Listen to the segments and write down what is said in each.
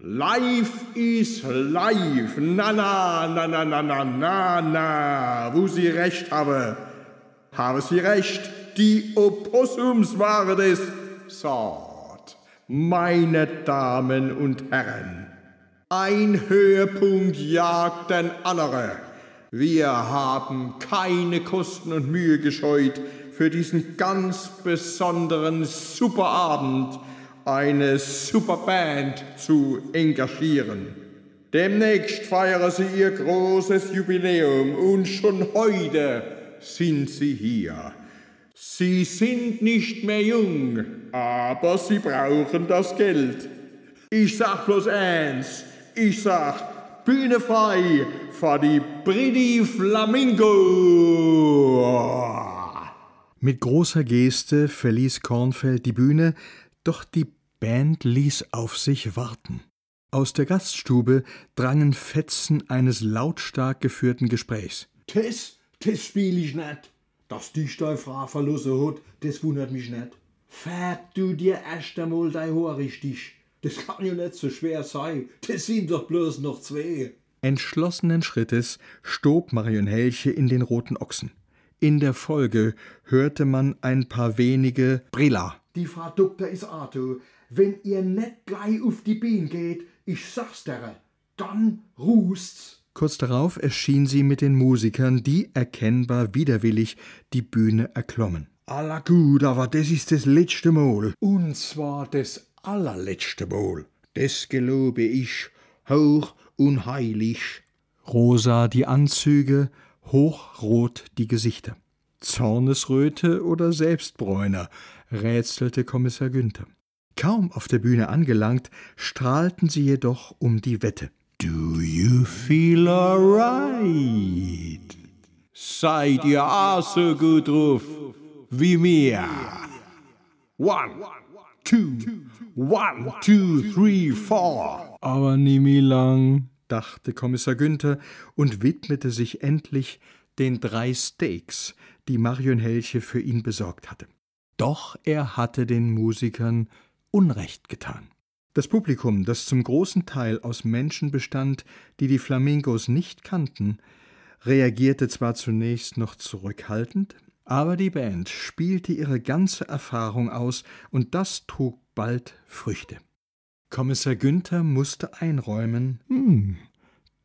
Life is life. Na, na, na, na, na, na, na, na. Wo Sie recht habe, habe Sie recht. Die Opossums waren es. Sort, meine Damen und Herren. Ein Höhepunkt jagt den andere. Wir haben keine Kosten und Mühe gescheut, für diesen ganz besonderen Superabend eine Superband zu engagieren. Demnächst feiern sie ihr großes Jubiläum und schon heute sind sie hier. Sie sind nicht mehr jung, aber sie brauchen das Geld. Ich sag bloß eins, ich sag Bühne frei für die Pretty Flamingo. Mit großer Geste verließ Kornfeld die Bühne, doch die Band ließ auf sich warten. Aus der Gaststube drangen Fetzen eines lautstark geführten Gesprächs. Das, das spiel ich nicht. Dass dich deine Frau verlassen hat, das wundert mich nicht. Färb du dir erst einmal dein Haar richtig. Das kann ja nicht so schwer sein. Das sind doch bloß noch zwei. Entschlossenen Schrittes stob Marion Helche in den roten Ochsen. In der Folge hörte man ein paar wenige Brilla. Die Frau Doktor ist Arthur. Wenn ihr nicht gleich auf die Bienen geht, ich sag's dir, dann rußt's. Kurz darauf erschien sie mit den Musikern, die erkennbar widerwillig die Bühne erklommen. Alla gut, aber das ist das letzte Mal. Und zwar das allerletzte Mal. Das gelobe ich, hoch und heilig. Rosa die Anzüge, hochrot die Gesichter. Zornesröte oder Selbstbräuner, rätselte Kommissar Günther. Kaum auf der Bühne angelangt, strahlten sie jedoch um die Wette. Do you feel alright? Seid ihr auch so gut drauf wie mir? One, two, one, two, three, four. Aber nie mehr lang, dachte Kommissar Günther und widmete sich endlich den drei Steaks, die Marion Helche für ihn besorgt hatte. Doch er hatte den Musikern Unrecht getan. Das Publikum, das zum großen Teil aus Menschen bestand, die die Flamingos nicht kannten, reagierte zwar zunächst noch zurückhaltend, aber die Band spielte ihre ganze Erfahrung aus, und das trug bald Früchte. Kommissar Günther musste einräumen, hm,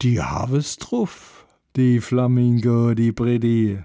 die habe es drauf, die Flamingo, die Bredi.